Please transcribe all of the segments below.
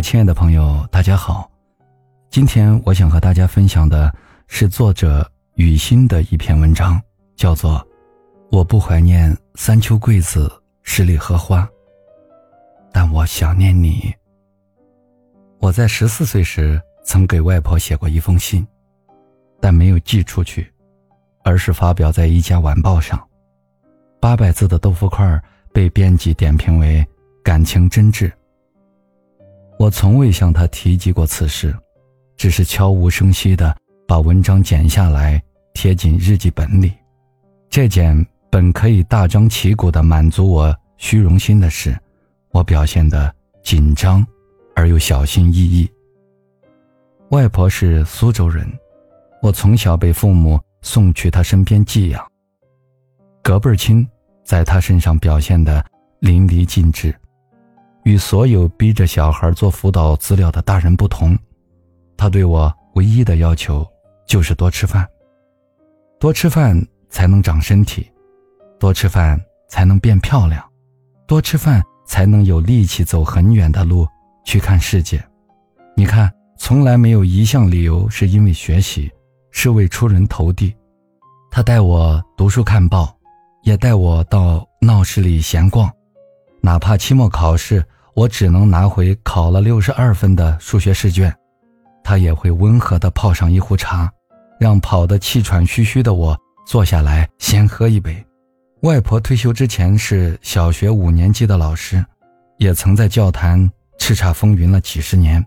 亲爱的朋友，大家好。今天我想和大家分享的是作者雨欣的一篇文章，叫做《我不怀念三秋桂子十里荷花》，但我想念你。我在十四岁时曾给外婆写过一封信，但没有寄出去，而是发表在一家晚报上。八百字的豆腐块被编辑点评为感情真挚。我从未向他提及过此事，只是悄无声息地把文章剪下来贴进日记本里。这件本可以大张旗鼓地满足我虚荣心的事，我表现得紧张而又小心翼翼。外婆是苏州人，我从小被父母送去她身边寄养。隔辈亲，在她身上表现得淋漓尽致。与所有逼着小孩做辅导资料的大人不同，他对我唯一的要求就是多吃饭。多吃饭才能长身体，多吃饭才能变漂亮，多吃饭才能有力气走很远的路去看世界。你看，从来没有一项理由是因为学习，是为出人头地。他带我读书看报，也带我到闹市里闲逛，哪怕期末考试。我只能拿回考了六十二分的数学试卷，他也会温和地泡上一壶茶，让跑得气喘吁吁的我坐下来先喝一杯。外婆退休之前是小学五年级的老师，也曾在教坛叱咤风云了几十年，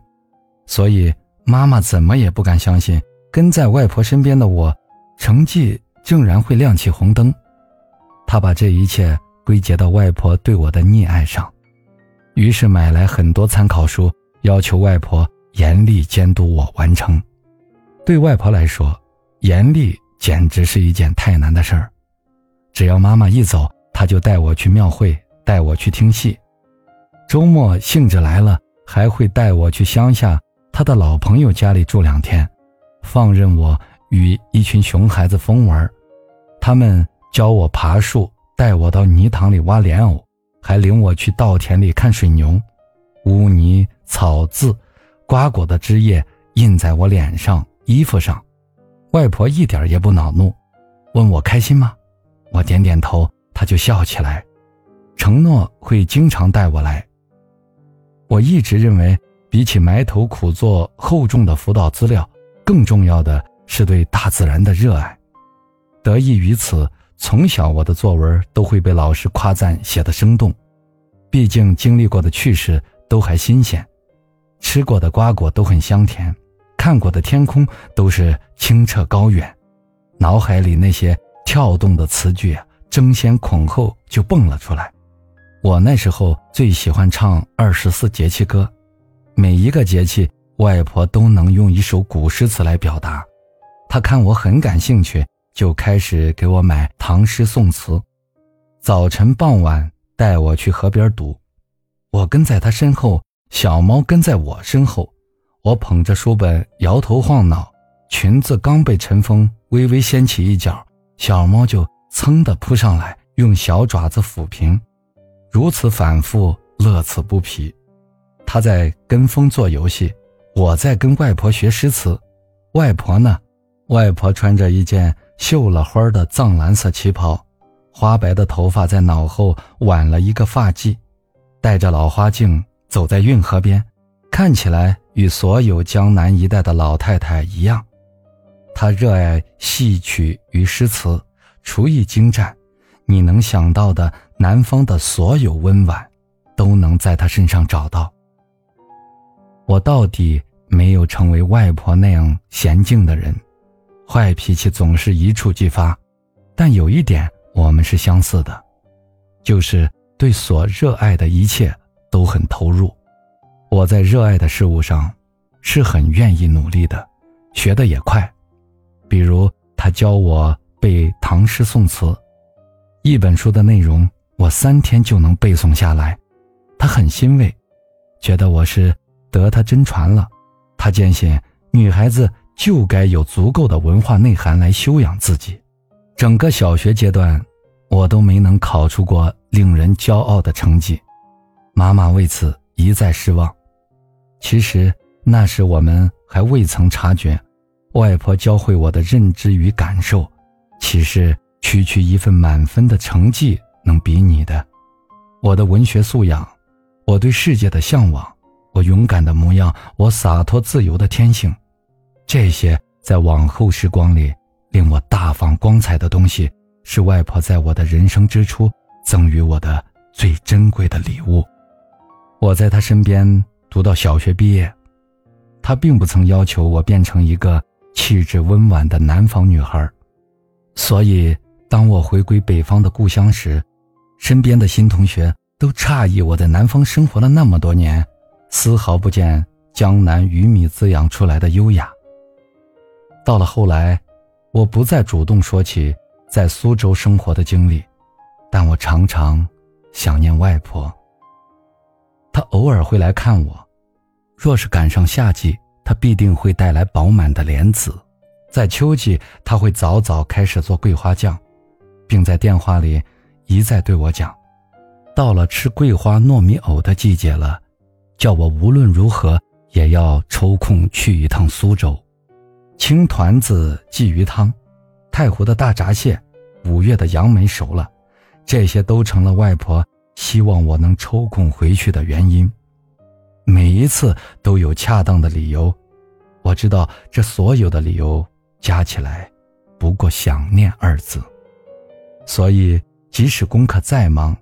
所以妈妈怎么也不敢相信跟在外婆身边的我，成绩竟然会亮起红灯。她把这一切归结到外婆对我的溺爱上。于是买来很多参考书，要求外婆严厉监督我完成。对外婆来说，严厉简直是一件太难的事儿。只要妈妈一走，她就带我去庙会，带我去听戏。周末兴致来了，还会带我去乡下她的老朋友家里住两天，放任我与一群熊孩子疯玩。他们教我爬树，带我到泥塘里挖莲藕。还领我去稻田里看水牛，污泥、草渍、瓜果的汁液印在我脸上、衣服上。外婆一点也不恼怒，问我开心吗？我点点头，她就笑起来，承诺会经常带我来。我一直认为，比起埋头苦做厚重的辅导资料，更重要的是对大自然的热爱。得益于此。从小，我的作文都会被老师夸赞写得生动，毕竟经历过的趣事都还新鲜，吃过的瓜果都很香甜，看过的天空都是清澈高远，脑海里那些跳动的词句啊，争先恐后就蹦了出来。我那时候最喜欢唱二十四节气歌，每一个节气，外婆都能用一首古诗词来表达，她看我很感兴趣。就开始给我买唐诗宋词，早晨傍晚带我去河边读，我跟在他身后，小猫跟在我身后，我捧着书本摇头晃脑，裙子刚被晨风微微掀起一角，小猫就噌的扑上来，用小爪子抚平，如此反复，乐此不疲。他在跟风做游戏，我在跟外婆学诗词，外婆呢？外婆穿着一件。绣了花的藏蓝色旗袍，花白的头发在脑后挽了一个发髻，戴着老花镜走在运河边，看起来与所有江南一带的老太太一样。她热爱戏曲与诗词，厨艺精湛，你能想到的南方的所有温婉，都能在她身上找到。我到底没有成为外婆那样娴静的人。坏脾气总是一触即发，但有一点我们是相似的，就是对所热爱的一切都很投入。我在热爱的事物上是很愿意努力的，学的也快。比如他教我背唐诗宋词，一本书的内容我三天就能背诵下来，他很欣慰，觉得我是得他真传了。他坚信女孩子。就该有足够的文化内涵来修养自己。整个小学阶段，我都没能考出过令人骄傲的成绩，妈妈为此一再失望。其实那时我们还未曾察觉，外婆教会我的认知与感受，岂是区区一份满分的成绩能比拟的？我的文学素养，我对世界的向往，我勇敢的模样，我洒脱自由的天性，这些在往后时光里令我大放光彩的东西，是外婆在我的人生之初赠予我的最珍贵的礼物。我在她身边。读到小学毕业，他并不曾要求我变成一个气质温婉的南方女孩，所以当我回归北方的故乡时，身边的新同学都诧异我在南方生活了那么多年，丝毫不见江南鱼米滋养出来的优雅。到了后来，我不再主动说起在苏州生活的经历，但我常常想念外婆。他偶尔会来看我，若是赶上夏季，他必定会带来饱满的莲子；在秋季，他会早早开始做桂花酱，并在电话里一再对我讲：“到了吃桂花糯米藕的季节了，叫我无论如何也要抽空去一趟苏州。青团子鲫鱼汤，太湖的大闸蟹，五月的杨梅熟了，这些都成了外婆。”希望我能抽空回去的原因，每一次都有恰当的理由。我知道这所有的理由加起来，不过“想念”二字。所以，即使功课再忙，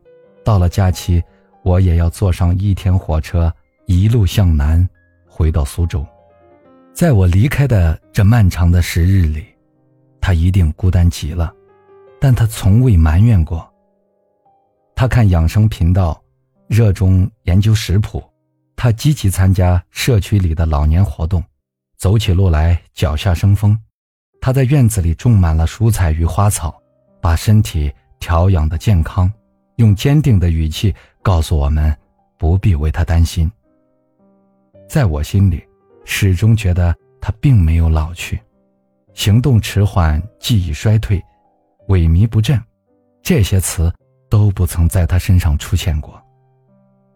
到了假期，我也要坐上一天火车，一路向南，回到苏州。在我离开的这漫长的时日里，他一定孤单极了，但他从未埋怨过。他看养生频道，热衷研究食谱。他积极参加社区里的老年活动，走起路来脚下生风。他在院子里种满了蔬菜与花草，把身体调养的健康，用坚定的语气告诉我们，不必为他担心。在我心里，始终觉得他并没有老去，行动迟缓，记忆衰退，萎靡不振，这些词。都不曾在他身上出现过，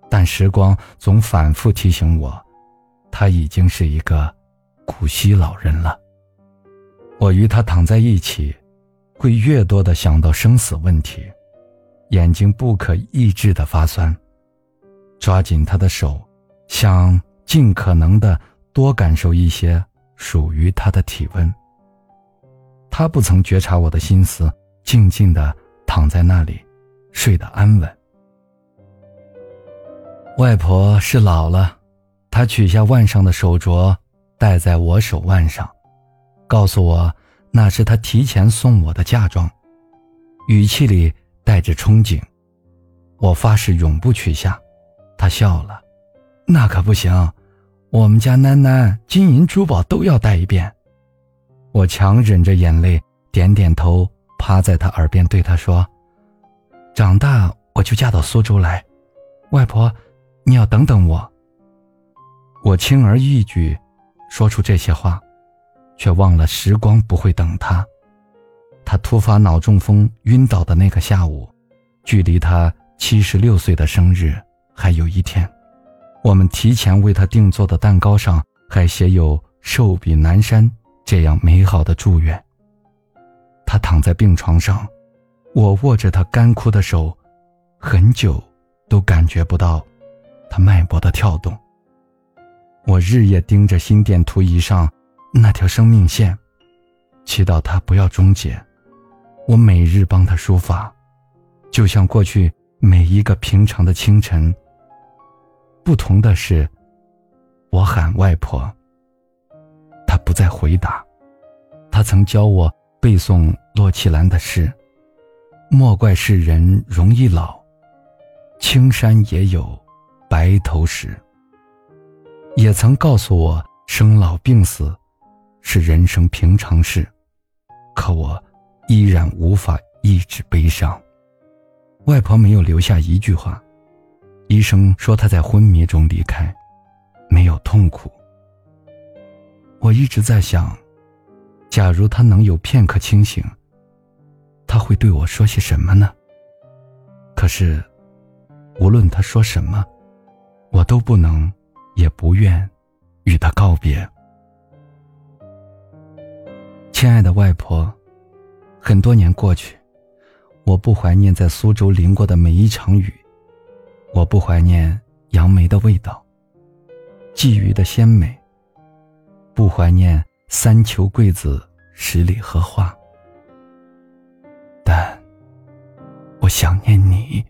但时光总反复提醒我，他已经是一个古稀老人了。我与他躺在一起，会越多的想到生死问题，眼睛不可抑制的发酸，抓紧他的手，想尽可能的多感受一些属于他的体温。他不曾觉察我的心思，静静的躺在那里。睡得安稳。外婆是老了，她取下腕上的手镯，戴在我手腕上，告诉我那是她提前送我的嫁妆，语气里带着憧憬。我发誓永不取下。她笑了，那可不行，我们家囡囡金银珠宝都要带一遍。我强忍着眼泪，点点头，趴在她耳边对她说。长大我就嫁到苏州来，外婆，你要等等我。我轻而易举说出这些话，却忘了时光不会等他。他突发脑中风晕倒的那个下午，距离他七十六岁的生日还有一天。我们提前为他定做的蛋糕上还写有“寿比南山”这样美好的祝愿。他躺在病床上。我握着他干枯的手，很久都感觉不到他脉搏的跳动。我日夜盯着心电图仪上那条生命线，祈祷它不要终结。我每日帮他梳发，就像过去每一个平常的清晨。不同的是，我喊外婆，他不再回答。他曾教我背诵洛奇兰的诗。莫怪世人容易老，青山也有白头时。也曾告诉我，生老病死是人生平常事，可我依然无法抑制悲伤。外婆没有留下一句话，医生说他在昏迷中离开，没有痛苦。我一直在想，假如他能有片刻清醒。他会对我说些什么呢？可是，无论他说什么，我都不能，也不愿与他告别。亲爱的外婆，很多年过去，我不怀念在苏州淋过的每一场雨，我不怀念杨梅的味道，鲫鱼的鲜美。不怀念三秋桂子，十里荷花，但我想念你。